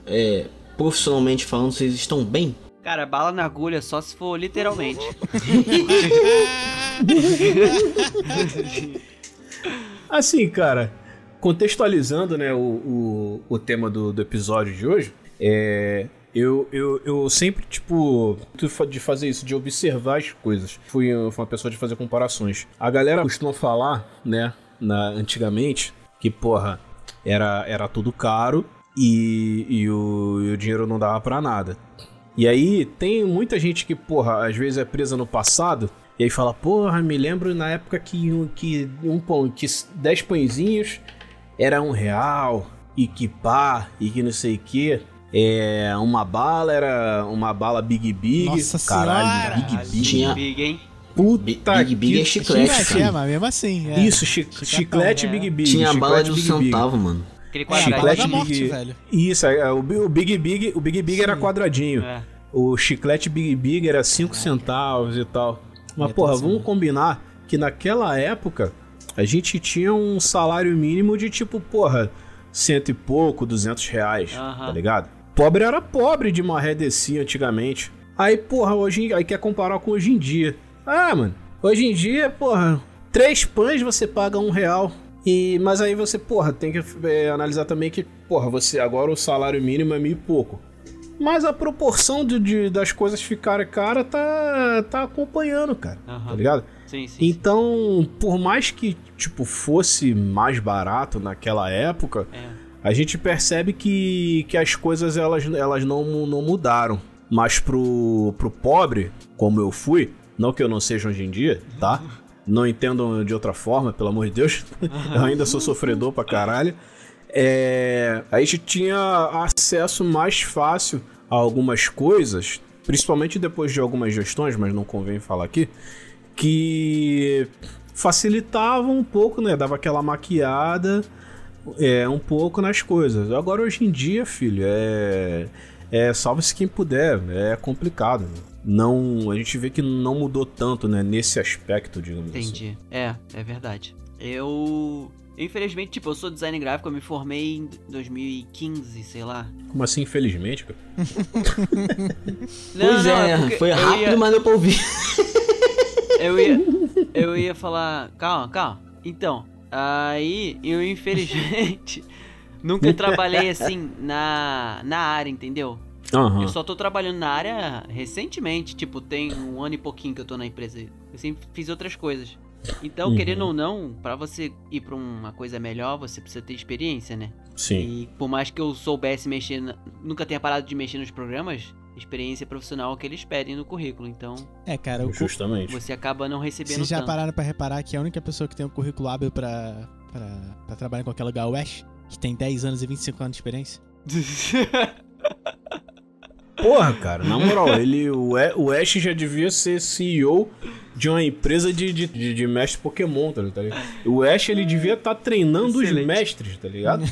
é, profissionalmente falando, vocês estão bem? Cara, bala na agulha só se for literalmente. Assim, cara, contextualizando né, o, o, o tema do, do episódio de hoje, é, eu, eu, eu sempre, tipo, de fazer isso, de observar as coisas. Fui, fui uma pessoa de fazer comparações. A galera costuma falar, né, na, antigamente, que, porra, era, era tudo caro e, e, o, e o dinheiro não dava pra nada. E aí tem muita gente que, porra, às vezes é presa no passado e E aí fala, porra, me lembro na época que, um- que um pão, que 10 pãezinhos era um real, e que pá, e que não sei o que. É, uma bala era uma bala Big Big. Nossa Caralho, Senhora! Big Big. Tinha- Big, hein? Puta Big Big que- é chiclete, Chiclete, é, mas mesmo assim. É. Isso, chi- Chicletão, chiclete é. Big Big. Tinha a bala chiclete de um Big Big. centavo, mano. Aquele É, a bala quadradinho. da Chiclete morte, Big- velho. Isso, é, o, Bi- o Big Big, o Big Big era quadradinho. É. O chiclete Big Big era 5 centavos e tal. Mas, É, porra, tá vamos combinar que naquela época a gente tinha um salário mínimo de tipo, porra, cento e pouco, duzentos reais, Aham. tá ligado? Pobre era pobre de maré descia antigamente. Aí, porra, hoje em- aí quer comparar com hoje em dia. Ah, mano, hoje em dia, porra, três pães você paga um real. E, mas aí você, porra, tem que é, analisar também que, porra, você agora o salário mínimo é mil e pouco. Mas a proporção de, de- das coisas ficarem cara tá, tá acompanhando, cara. Aham. Tá ligado? Sim, sim. Então, por mais que, tipo, fosse mais barato naquela época, É. a gente percebe que, que as coisas elas, elas não, não mudaram. Mas pro, pro pobre, como eu fui, não que eu não seja hoje em dia, tá? Não entendam de outra forma, pelo amor de Deus. eu ainda sou sofredor pra caralho. É, a gente tinha acesso mais fácil a algumas coisas, principalmente depois de algumas gestões, mas não convém falar aqui, que facilitavam um pouco, né? Dava aquela maquiada é, um pouco nas coisas. Agora, hoje em dia, filho, é. É salve-se quem puder, é complicado. né? Não, a gente vê que não mudou tanto, né, nesse aspecto, digamos assim. Entendi. É, é verdade. Eu. Infelizmente, tipo, eu sou design gráfico, eu me formei em 2015, sei lá. Como assim, infelizmente, cara? Não, pois não, é, foi eu rápido, ia- mas deu pra ouvir. Eu ia, eu ia falar, calma, calma. Então, aí eu infelizmente nunca trabalhei assim na, na área, entendeu? Aham. Eu só tô trabalhando na área recentemente, tipo, tem um ano e pouquinho que eu tô na empresa. Eu sempre fiz outras coisas. Então, Uhum. querendo ou não, pra você ir pra uma coisa melhor, você precisa ter experiência, né? Sim. E por mais que eu soubesse mexer, na- nunca tenha parado de mexer nos programas, experiência profissional é o que eles pedem no currículo. Então, É, cara, o Justamente. você acaba não recebendo vocês já tanto. pararam pra reparar que a única pessoa que tem um currículo hábil pra, pra, pra trabalhar em qualquer lugar é o Ash, que tem 10 anos e 25 anos de experiência? Porra, cara, na moral, ele, o, Ash já devia ser CEO de uma empresa de, de, de, de mestre Pokémon, tá ligado? O Ash, ele devia estar treinando os Excelente. mestres, tá ligado?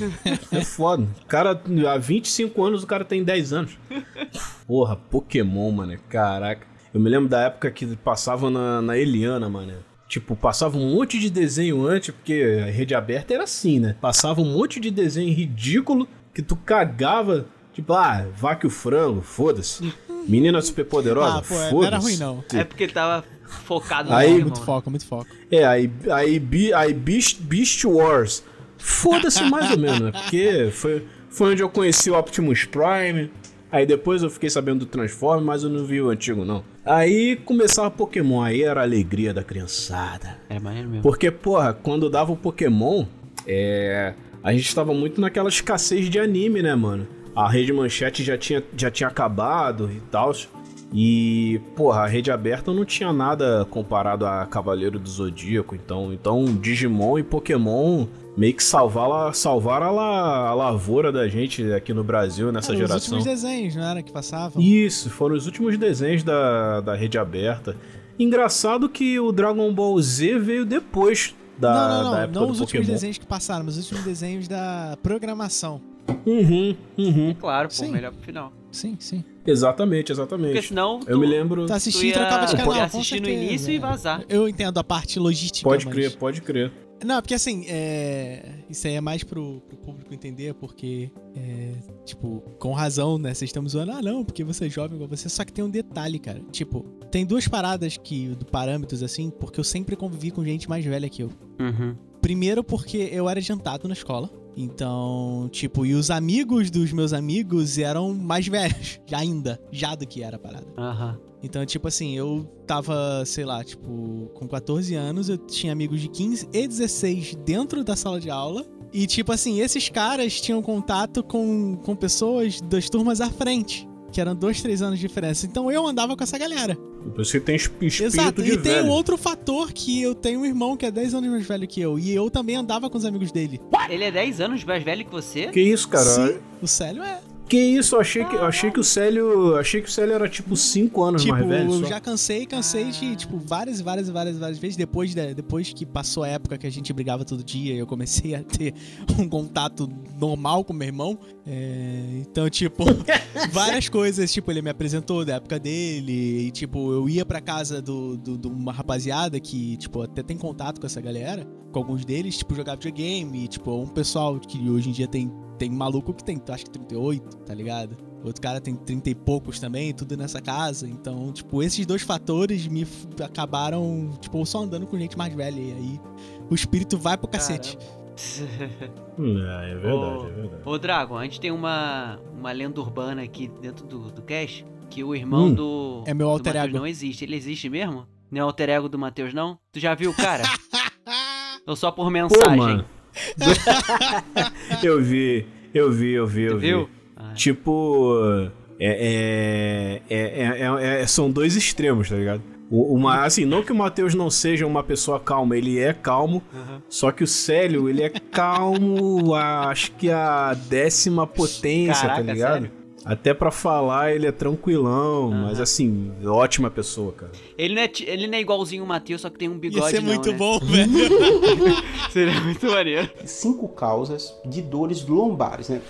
É foda. O cara, há 25 anos, o cara tem 10 anos. Porra, Pokémon, mano, caraca. Eu me lembro da época que passava na, na Eliana, mano. Tipo, passava um monte de desenho antes, porque a rede aberta era assim, né? Passava um monte de desenho ridículo que tu cagava. Tipo, ah, vaca e o frango, foda-se. Menina super poderosa, Ah, pô, foda-se. não era ruim, não. É porque ele tava focado Aí- no Muito foco, muito foco. É, aí, aí, Bi- aí Beast, Beast Wars. Foda-se mais ou menos, né? Porque foi, foi onde eu conheci o Optimus Prime. Aí depois eu fiquei sabendo do Transform, mas eu não vi o antigo, não. Aí começava Pokémon, aí era a alegria da criançada. Era maneiro mesmo. Porque, porra, quando dava o Pokémon, é. A gente tava muito naquela escassez de anime, né, mano? A rede manchete já tinha, já tinha acabado e tal. E, porra, a rede aberta não tinha nada comparado a Cavaleiro do Zodíaco. Então, então Digimon e Pokémon meio que salvaram, salvaram a, la- a lavoura da gente aqui no Brasil nessa Eram os geração. últimos desenhos, não era? Que passavam? Isso, foram os últimos desenhos da, da rede aberta. Engraçado que o Dragon Ball Z veio depois da, não, não, da não. época Não do os últimos Pokémon. desenhos que passaram, mas os últimos desenhos da programação. Uhum, uhum. Claro, pô, Sim. melhor pro final. Sim, sim. Exatamente, Porque exatamente. senão Eu tu, me lembro. Tá tu assistindo ia e trocava de canal. assistir no início e é. vazar. Eu entendo a parte logística. Pode mas- crer, pode crer. Não, porque assim, é... isso aí é mais pro, pro público entender, porque, é, tipo, com razão, né? Vocês estão zoando, ah, não, porque você é jovem igual você. Só que tem um detalhe, cara. Tipo, tem duas paradas que, do parâmetros, assim, porque eu sempre convivi com gente mais velha que eu. Uhum. Primeiro porque eu era adiantado na escola. Então, tipo, e os amigos dos meus amigos eram mais velhos, já ainda, já do que era a parada. Aham. Então, tipo assim, eu tava, sei lá, tipo, com 14 anos, eu tinha amigos de 15 e 16 dentro da sala de aula. E, tipo assim, esses caras tinham contato com, com pessoas das turmas à frente, que eram dois, três anos de diferença. Então eu andava com essa galera. Que tem esp- espírito Exato, de e tem velho. um outro fator que eu tenho um irmão que é 10 anos mais velho que eu. E eu também andava com os amigos dele. Ele é 10 anos mais velho que você? Que isso, cara? Sim, o Célio é. Que isso? Eu achei que, eu achei que o Célio. Achei que o Célio era tipo 5 anos Tipo, mais velho. eu só. já cansei, cansei de, tipo, várias, e várias, e várias, e várias vezes. Depois, da, depois que passou a época que a gente brigava todo dia, eu comecei a ter um contato normal com meu irmão. É, então, tipo, várias coisas, tipo, ele me apresentou da época dele. E, tipo, eu ia pra casa do, do, de uma rapaziada que, tipo, até tem contato com essa galera. Com alguns deles, tipo, jogar videogame. E, tipo, um pessoal que hoje em dia tem, tem maluco que tem, acho que 38, tá ligado? Outro cara tem 30 e poucos também, tudo nessa casa. Então, tipo, esses dois fatores me acabaram, tipo, só andando com gente mais velha. E aí o espírito vai pro cacete. Hum, É, é verdade, Ô, é verdade. Ô, Dragon, a gente tem uma, uma lenda urbana aqui dentro do, do cast que o irmão Hum. do, É meu alter Matheus ego. não existe. Ele existe mesmo? Não é o alter ego do Matheus, não? Tu já viu o cara? Ou só por Pô, mensagem? mano. eu vi, eu vi, eu vi, eu Tu vi. viu? Ah, Tipo. É, é, é, é- é- são dois extremos, tá ligado? Uma, assim, não que o Matheus não seja uma pessoa calma, ele é calmo, Aham. só que o Célio, ele é calmo, a- acho que a décima potência, Caraca, tá ligado? sério? Até pra falar, ele é tranquilão, Aham. mas assim, ótima pessoa, cara. Ele, não é, ele não é igualzinho o Matheus, só que tem um bigode ser não, muito né? bom, velho. Seria muito maneiro. Cinco causas de dores lombares, né?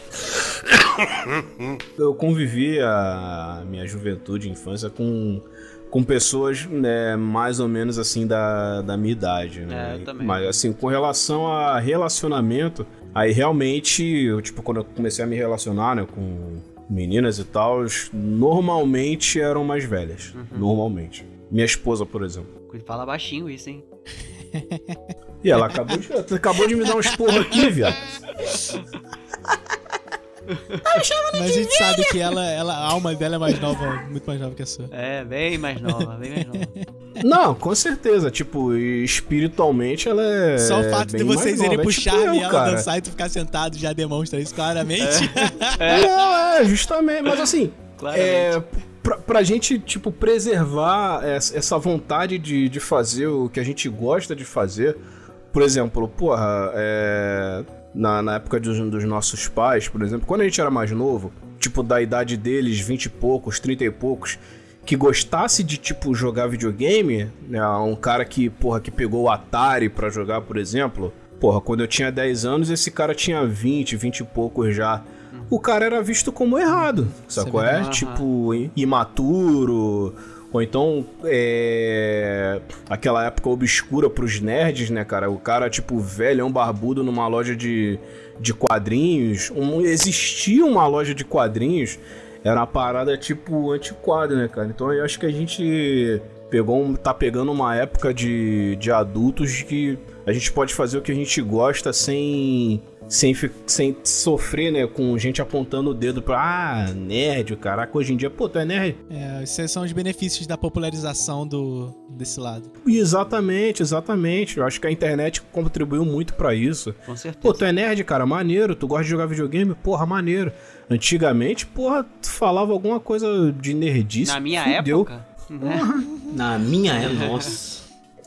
Eu convivi a minha juventude e infância com, com pessoas né, mais ou menos assim da, da minha idade, né? É, eu também. Mas assim, com relação a relacionamento, aí realmente, eu, tipo, quando eu comecei a me relacionar, né, com meninas e tal, normalmente eram mais velhas. Uhum. Normalmente. Minha esposa, por exemplo. Fala baixinho isso, hein? E ela acabou de, acabou de me dar um esporro aqui, viado. Mas a gente sabe que ela, ela, a alma dela é mais nova, muito mais nova que a sua. É, bem mais nova, bem mais nova. Não, com certeza. Tipo, espiritualmente ela é. Só o fato de vocês irem É pro tipo eu, e ela cara. dançar e tu ficar sentado já demonstra isso claramente. Não, é, justamente. Mas assim, Claramente. é, pra, pra gente, tipo, preservar essa essa vontade de, de fazer o que a gente gosta de fazer, por exemplo, porra, é, na, na época dos, dos nossos pais, por exemplo, quando a gente era mais novo, tipo, da idade deles, 20 e poucos, 30 e poucos, que gostasse de, tipo, jogar videogame, né, um cara que, porra, que pegou o Atari pra jogar, por exemplo, porra, quando eu tinha 10 anos, esse cara tinha 20, 20 e poucos já. O cara era visto como errado, sacou? É, tipo, imaturo, ou então, é... Aquela época obscura pros nerds, né, cara? O cara, tipo, velhão barbudo numa loja de, de quadrinhos. Um, existia uma loja de quadrinhos, era uma parada, tipo, antiquada, né, cara? Então eu acho que a gente pegou um, tá pegando uma época de, de adultos que a gente pode fazer o que a gente gosta sem... Sem, sem sofrer, né, com gente apontando o dedo pra, ah, nerd, caraca, hoje em dia, pô, tu é nerd? É, esses são os benefícios da popularização do, desse lado. Exatamente, exatamente. Eu acho que a internet contribuiu muito pra isso. Com certeza. Pô, tu é nerd, cara, maneiro. Tu gosta de jogar videogame? Porra, maneiro. Antigamente, porra, tu falava alguma coisa de nerdice. Na minha fudeu. época, né? Na minha é, nossa.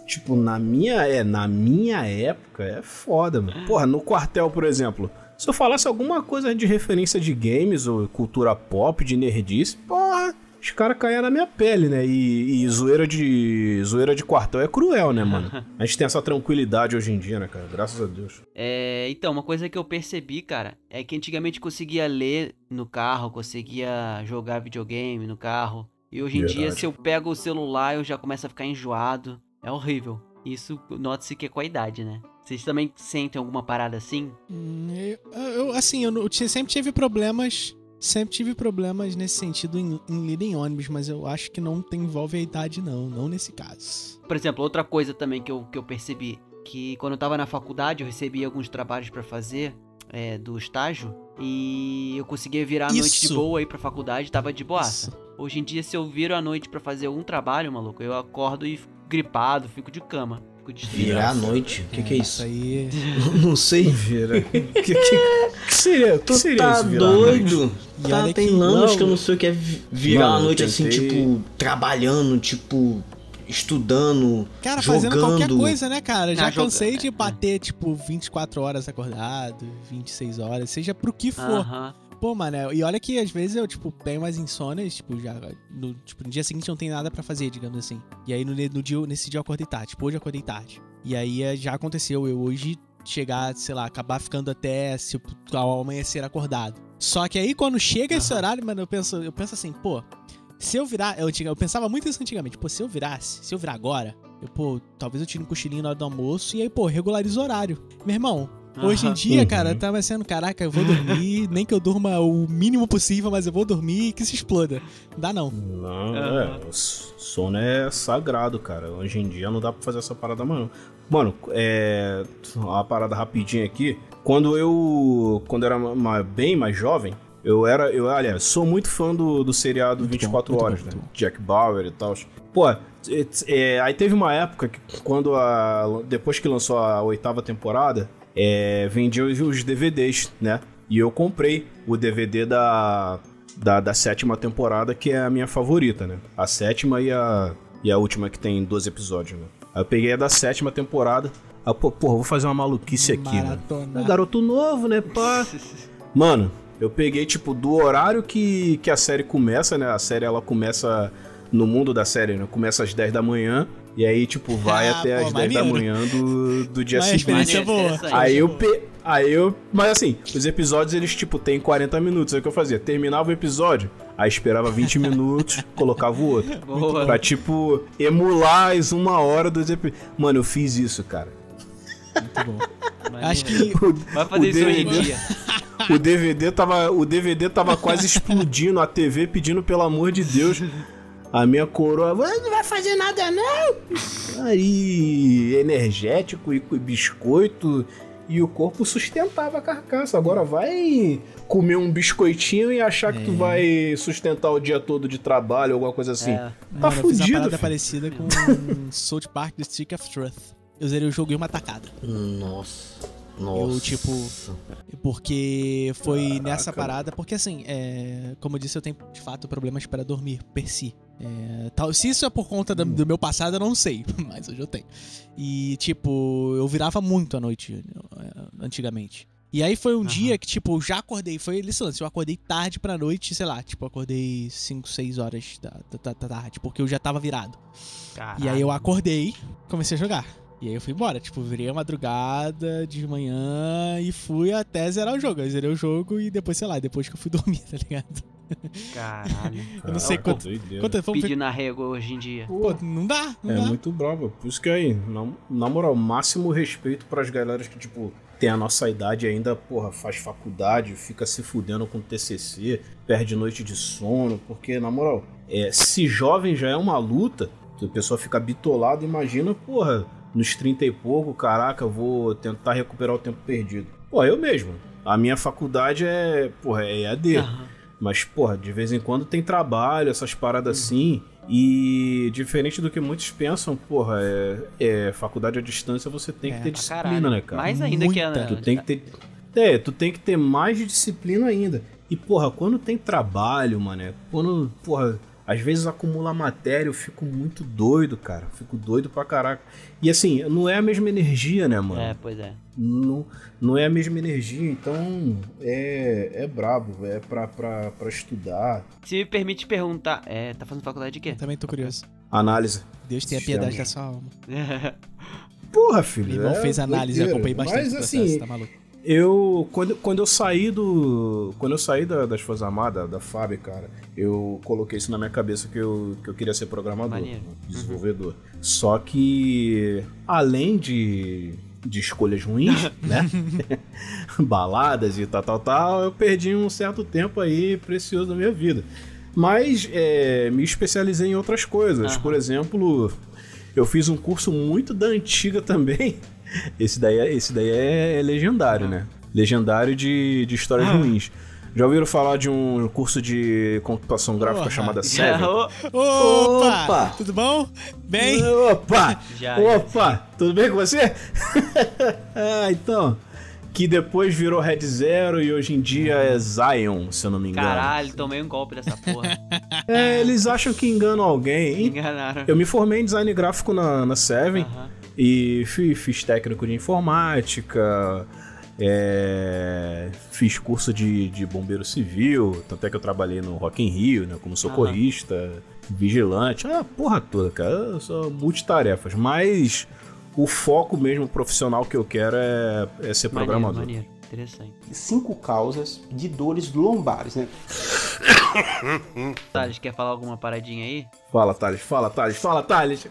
Tipo, na minha, é, na minha época é foda, mano. Porra, no quartel, por exemplo. Se eu falasse alguma coisa de referência de games ou cultura pop, de nerdice, porra, os caras caíam na minha pele, né? E, e zoeira de. zoeira de quartel é cruel, né, mano? A gente tem essa tranquilidade hoje em dia, né, cara? Graças a Deus. É, então, uma coisa que eu percebi, cara, é que antigamente conseguia ler no carro, conseguia jogar videogame no carro. E hoje em dia, Verdade. se eu pego o celular, eu já começo a ficar enjoado. É horrível. Isso nota-se que é com a idade, né? Vocês também sentem alguma parada assim? Hum, Eu, eu- assim, eu, não- eu sempre tive problemas. Sempre tive problemas nesse sentido em, em ler em ônibus, mas eu acho que não tem, envolve a idade, não. Não nesse caso. Por exemplo, outra coisa também que eu, que eu percebi, que quando eu tava na faculdade, eu recebia alguns trabalhos pra fazer é, do estágio, e eu conseguia virar a noite de Isso. boa aí pra faculdade, tava de boaça. Isso. Hoje em dia, se eu viro à noite pra fazer um trabalho, maluco, eu acordo e gripado, fico de cama. Virar a noite? O que, que é isso? aí. Não sei. Vira. que, que, que seria? Que Tu seria tá noite? doido? E Tá, tem que- anos não. que eu não sei o que é vi- virar Mano, a eu noite assim, tentei- tipo, trabalhando, tipo, estudando, Cara, jogando. fazendo qualquer coisa, né, cara? Já Ah, joga- cansei de é. bater, tipo, 24 horas acordado, 26 horas, seja pro que for. Aham. Pô, mano, e olha que às vezes eu, tipo, tenho umas insônias, tipo, já. No, tipo, no dia seguinte não tem nada pra fazer, digamos assim. E aí no, no dia, nesse dia eu acordei tarde. Tipo, hoje eu acordei tarde. E aí eh, já aconteceu eu hoje chegar, sei lá, acabar ficando até se, ao amanhecer acordado. Só que aí quando chega esse horário, mano, eu penso, eu penso assim, pô, se eu virar. Eu, eu pensava muito isso antigamente, pô, se eu virasse, se eu virar agora, eu, pô, talvez eu tire um cochilinho na hora do almoço e aí, pô, regularizo o horário. Meu irmão, Hoje em dia, Uhum. cara, tava sendo, caraca, eu vou dormir, nem que eu durma o mínimo possível, mas eu vou dormir e que se exploda. Não dá não. Não, é. o Sono é sagrado, cara. Hoje em dia não dá pra fazer essa parada, mano. Mano, é. Uma parada rapidinha aqui. Quando eu. Quando eu era ma- bem mais jovem, eu era. Eu, aliás, sou muito fã do, do seriado Muito 24 bom, horas, bom, né? bom. Jack Bauer e tal. Pô, é- é, aí teve uma época que quando a. Depois que lançou a oitava temporada, é, vendia os- DVDs, né? E eu comprei o DVD da, da, da sétima temporada, que é a minha favorita, né? A sétima e a, e a última que tem 12 episódios, né? Aí eu peguei a da sétima temporada. Aí, pô, porra, vou fazer uma maluquice aqui, mano. Maratonar. É garoto novo, né, pá? Mano, eu peguei, tipo, do horário que, que a série começa, né? A série, ela começa no mundo da série, né? Começa às 10 da manhã. E aí, tipo, vai Ah, até pô, às 10 da maneiro. manhã do, do dia seguinte. experiência é Maneiro, boa. interessante. Aí eu, pe... aí eu. Mas assim, os episódios eles, tipo, tem 40 minutos. Aí o que eu fazia? Terminava o episódio, aí esperava 20 minutos, colocava o outro. Boa. Pra, tipo, emular as uma hora dos episódios. Mano, eu fiz isso, cara. Muito bom. Maneiro. Acho que Vai fazer o isso hoje em DVD dia. O DVD tava, o DVD tava quase explodindo, a TV pedindo pelo amor de Deus. A minha coroa, "Ah, não vai fazer nada não. Aí, energético e com biscoito e o corpo sustentava a carcaça. Agora vai comer um biscoitinho e achar que tu vai sustentar o dia todo de trabalho, alguma coisa assim. É. Tá Mano, eu fiz uma fudido, parada parecida com South Park The Stick of Truth. Eu zerei o jogo em uma tacada. Nossa. Nossa. Eu, tipo, Porque foi nessa parada. Porque assim, é, como eu disse, eu tenho de fato problemas para dormir, per si. É, tal, se isso é por conta da- do meu passado, eu não sei, mas hoje eu tenho. E, tipo, eu virava muito à noite é, antigamente. E aí foi um dia que, tipo, eu já acordei. Foi esse lance, eu acordei tarde pra noite, sei lá, tipo, acordei 5, 6 horas da, da- da tarde, porque eu já tava virado. E aí eu acordei, comecei a jogar. E aí eu fui embora, tipo, virei a madrugada de manhã e fui até zerar o jogo. Eu zerei o jogo e depois, sei lá, depois que eu fui dormir, tá ligado? Caralho. Eu não sei quanto. doideira. quanto vamos ver- Pedindo arrego hoje em dia. Pô, não dá, não É dá. muito brabo. Por isso que aí, na, na moral, máximo respeito pras galeras que, tipo, tem a nossa idade e ainda, porra, faz faculdade, fica se fudendo com TCC, perde noite de sono, porque, na moral, é, se jovem já é uma luta, se a pessoa fica bitolada, imagina, porra, nos 30 e pouco, caraca, eu vou tentar recuperar o tempo perdido. Pô, eu mesmo. A minha faculdade é, porra, é EAD. Mas, porra, de vez em quando tem trabalho, essas paradas assim. E diferente do que muitos pensam, porra, é, é faculdade à distância você tem É, que ter disciplina, caralho. né, cara? Mais ainda que a. Muita. Tu tem que ter. É, tu tem que ter mais disciplina ainda. E, porra, quando tem trabalho, mané, quando, porra, às vezes acumula matéria, eu fico muito doido, cara. Fico doido pra caraca. E assim, não é a mesma energia, né, mano? É, pois é. Não, não é a mesma energia, então é, é brabo, é pra, pra, pra estudar. Se me permite perguntar, é, tá fazendo faculdade de quê? Eu também tô curioso. Análise. Deus tenha Sistema. piedade da sua alma. Porra, filho. Meu irmão é fez análise, eu acompanhei bastante Mas o processo, assim, tá maluco? Eu. Quando, quando eu saí do. Quando eu saí da, das Forças Armadas, da FAB, cara, eu coloquei isso na minha cabeça que eu, que eu queria ser programador, Maneiro. desenvolvedor. Só que, além de. De escolhas ruins, né? Baladas e tal, tal, tal, eu perdi um certo tempo aí precioso da minha vida. Mas é, me especializei em outras coisas. Aham. Por exemplo, eu fiz um curso muito da antiga também. Esse daí é, esse daí é legendário, né? Legendário de, de histórias ruins. Já ouviram falar de um curso de computação gráfica Porra. chamada Já, Seven? ô, Opa! Opa! Tudo bom? Bem? Opa! Já, Opa! Tudo bem com você? ah, então. Que depois virou Red Zero e hoje em dia é Zion, se eu não me engano. caralho, tomei um golpe dessa porra. É, eles acham que enganam alguém. enganaram. Eu me formei em design gráfico na, na Seven Aham. E fi- fiz técnico de informática, é, fiz curso de, de bombeiro civil, tanto é que eu trabalhei no Rock in Rio, né, como socorrista, vigilante, a porra toda, cara, eu sou multitarefas, mas o foco mesmo profissional que eu quero é, é ser Maneiro, programador. maneiro. Interessante. Cinco causas de dores lombares, né? Thales, quer falar alguma paradinha aí? Fala, Thales, fala, Thales, fala, Thales.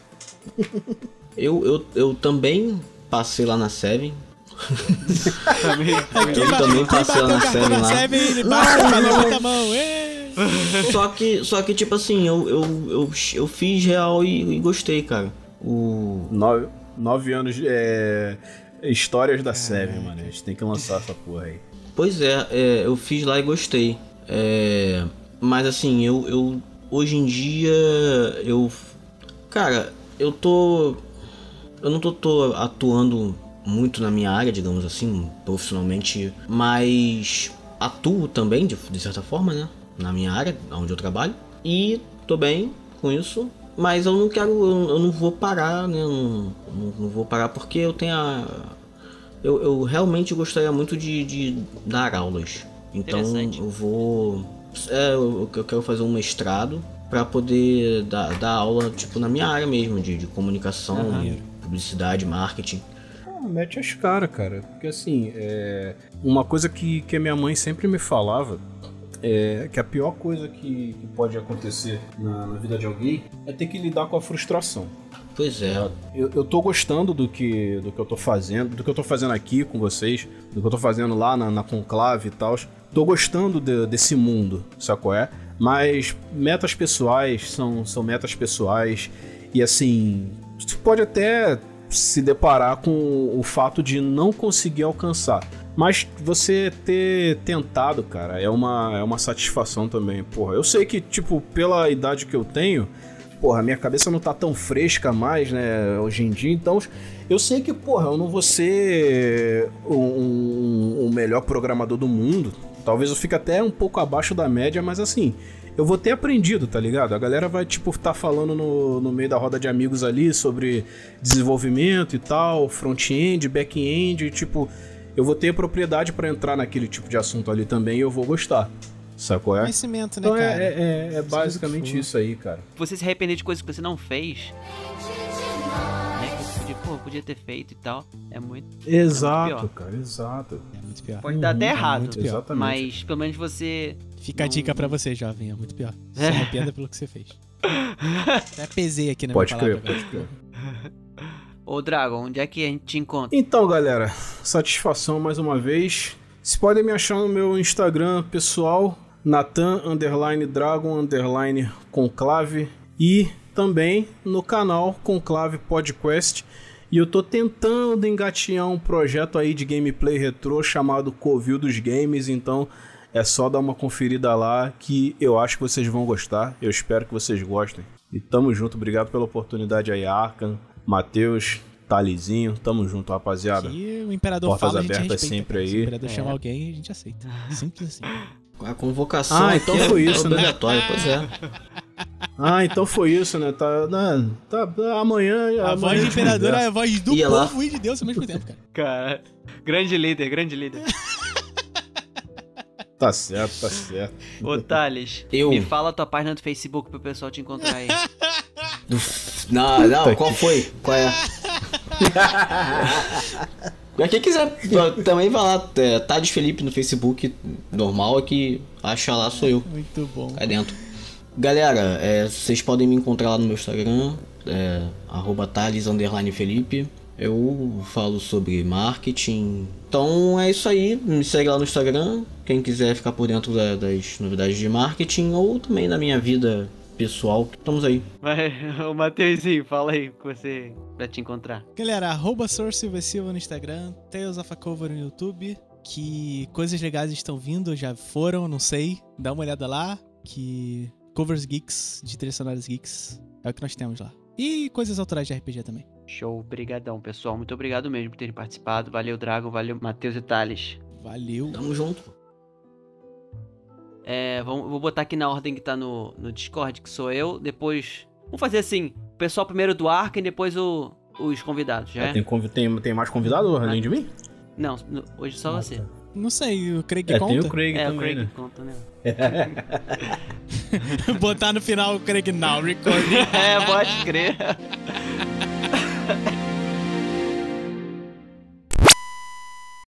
Eu, eu, eu também passei lá na Seven. Também. Eu também passei lá na Seven lá. Seven, mão. Só que, só que tipo assim, eu, eu, eu, eu fiz real e, e gostei, cara. O. Nove, nove anos de é, histórias da Seven, mano, a gente tem que lançar essa porra aí. Pois é, é, eu fiz lá e gostei. É, mas assim, eu, eu. Hoje em dia. Eu. Cara, eu tô. Eu não tô, tô atuando muito na minha área, digamos assim, profissionalmente, mas atuo também, de, de certa forma, né? Na minha área, onde eu trabalho. E tô bem com isso. Mas eu não quero. Eu, eu não vou parar, né? Eu não, não, não vou parar porque eu tenho a. Eu, eu realmente gostaria muito de, de dar aulas. Então eu vou. É, eu, eu quero fazer um mestrado para poder dar, dar aula, tipo, na minha área mesmo, de, de comunicação, publicidade, marketing. Ah, mete as caras, cara. Porque assim, é... uma coisa que, que a minha mãe sempre me falava é que a pior coisa que, que pode acontecer na, na vida de alguém é ter que lidar com a frustração. Pois é. Eu, eu tô gostando do que, do que eu tô fazendo, do que eu tô fazendo aqui com vocês, do que eu tô fazendo lá na, na Conclave e tal. Tô gostando de- desse mundo, sacou? É? Mas metas pessoais são, são metas pessoais. E assim, você pode até se deparar com o fato de não conseguir alcançar. Mas você ter tentado, cara, é uma, é uma satisfação também. Porra, eu sei que, tipo, pela idade que eu tenho, porra, minha cabeça não tá tão fresca mais, né, hoje em dia, então eu sei que, porra, eu não vou ser um, um- o melhor programador do mundo. Talvez eu fique até um pouco abaixo da média, mas assim, eu vou ter aprendido, tá ligado? A galera vai, tipo, tá falando no, no meio da roda de amigos ali sobre desenvolvimento e tal, front-end, back-end, e, tipo, eu vou ter propriedade pra entrar naquele tipo de assunto ali também e eu vou gostar. Sacou? É? Conhecimento, né, Então é, cara? é, é- é basicamente isso aí, cara. Você se arrepender de coisas que você não fez. Né? Que você podia, pô, podia ter feito e tal. É muito. Exato, pior. cara, exato. É muito pior. Pode dar até errado. muito pior. Exatamente. Mas pelo menos você. Fica a dica pra você, jovem, é muito pior. Se É. arrependa pelo que você fez. Até pesei aqui na Pode minha palavra. crer, pode crer. Ô Dragon, onde é que a gente te encontra? Então, galera, satisfação mais uma vez. Vocês podem me achar no meu Instagram pessoal, Natan underline Dragon underline Conclave e também no canal Conclave Podcast. E eu tô tentando engatinhar um projeto aí de gameplay retrô chamado Covil dos Games, então é só dar uma conferida lá que eu acho que vocês vão gostar. Eu espero que vocês gostem. E tamo junto, obrigado pela oportunidade aí, Arkan, Matheus, Talizinho. Tamo junto, rapaziada. E o imperador Portas fala, a gente abertas sempre cara. Se o aí. imperador É. chama alguém, a gente aceita. Simples assim. A convocação Ah, então é- foi é isso, né? obrigatória, pois é. Ah, então foi isso, né? Tá, né? tá amanhã. A amanhã voz do imperador é a voz do Ia lá. povo e de Deus ao mesmo tempo, cara. Cara, grande líder, grande líder. Tá certo, tá certo. Ô Thales, Eu. me fala a tua página do Facebook pro pessoal te encontrar aí. Não, não, qual foi? Qual é? Pra quem quiser também vai lá, é, Tades Felipe no Facebook, normal, é que acha lá sou eu, Muito bom. cai dentro. Galera, é, vocês podem me encontrar lá no meu Instagram, é, Thales Felipe. Eu falo sobre marketing. Então é isso aí, me segue lá no Instagram. Quem quiser ficar por dentro da- das novidades de marketing ou também da minha vida pessoal, estamos aí. Vai, ô Matheusinho, fala aí com você pra te encontrar. Galera, arroba Sor Silva Silva no Instagram, Tales of a Cover no YouTube. que coisas legais estão vindo, já foram, não sei. Dá uma olhada lá, que covers geeks, de trilhas sonoras geeks, é o que nós temos lá. E coisas autorais de RPG também. Show, brigadão, pessoal. Muito obrigado mesmo por terem participado. Valeu, Drago. Valeu, Matheus e Thales. Valeu. Tamo junto. É, vamos, vou botar aqui na ordem que tá no, no Discord, que sou eu. Depois. Vamos fazer assim: o pessoal primeiro do Arca e depois o, os convidados, já é? Tem, convi- tem, tem mais convidado além de mim? Não, no- hoje só Ah, você. tá. Não sei, o Craig É, conta? tem o Craig É, o também, Craig né? conta, né? Botar no final o Craig now, recording. é, pode crer.